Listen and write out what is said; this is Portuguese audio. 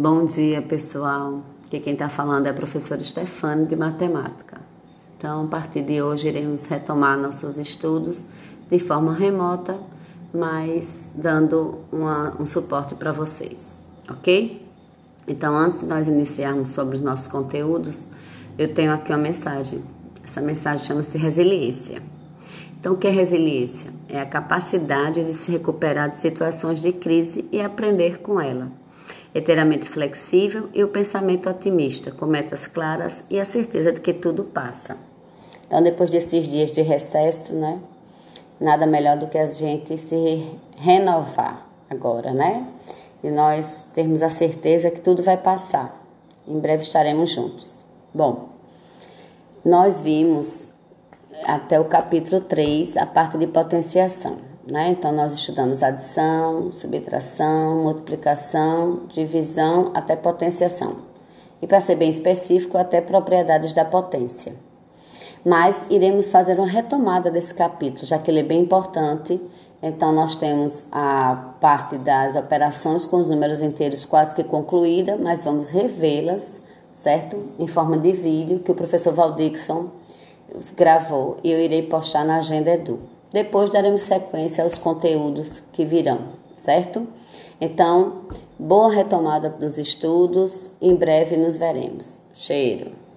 Bom dia, pessoal. Aqui quem está falando é a professora Stefane de Matemática. Então, a partir de hoje, iremos retomar nossos estudos de forma remota, mas dando uma, um suporte para vocês, ok? Então, antes de nós iniciarmos sobre os nossos conteúdos, eu tenho aqui uma mensagem. Essa mensagem chama-se resiliência. Então, o que é resiliência? É a capacidade de se recuperar de situações de crise e aprender com ela é ter a mente flexível e o pensamento otimista, com metas claras e a certeza de que tudo passa. Então, depois desses dias de recesso, né? Nada melhor do que a gente se renovar agora, né? E nós termos a certeza que tudo vai passar. Em breve estaremos juntos. Bom, nós vimos até o capítulo 3 a parte de potenciação. Né? Então, nós estudamos adição, subtração, multiplicação, divisão até potenciação. E, para ser bem específico, até propriedades da potência. Mas iremos fazer uma retomada desse capítulo, já que ele é bem importante. Então, nós temos a parte das operações com os números inteiros quase que concluída, mas vamos revê-las, certo? Em forma de vídeo que o professor Valdixon gravou e eu irei postar na agenda Edu. Depois daremos sequência aos conteúdos que virão, certo? Então, boa retomada dos estudos. Em breve nos veremos. Cheiro.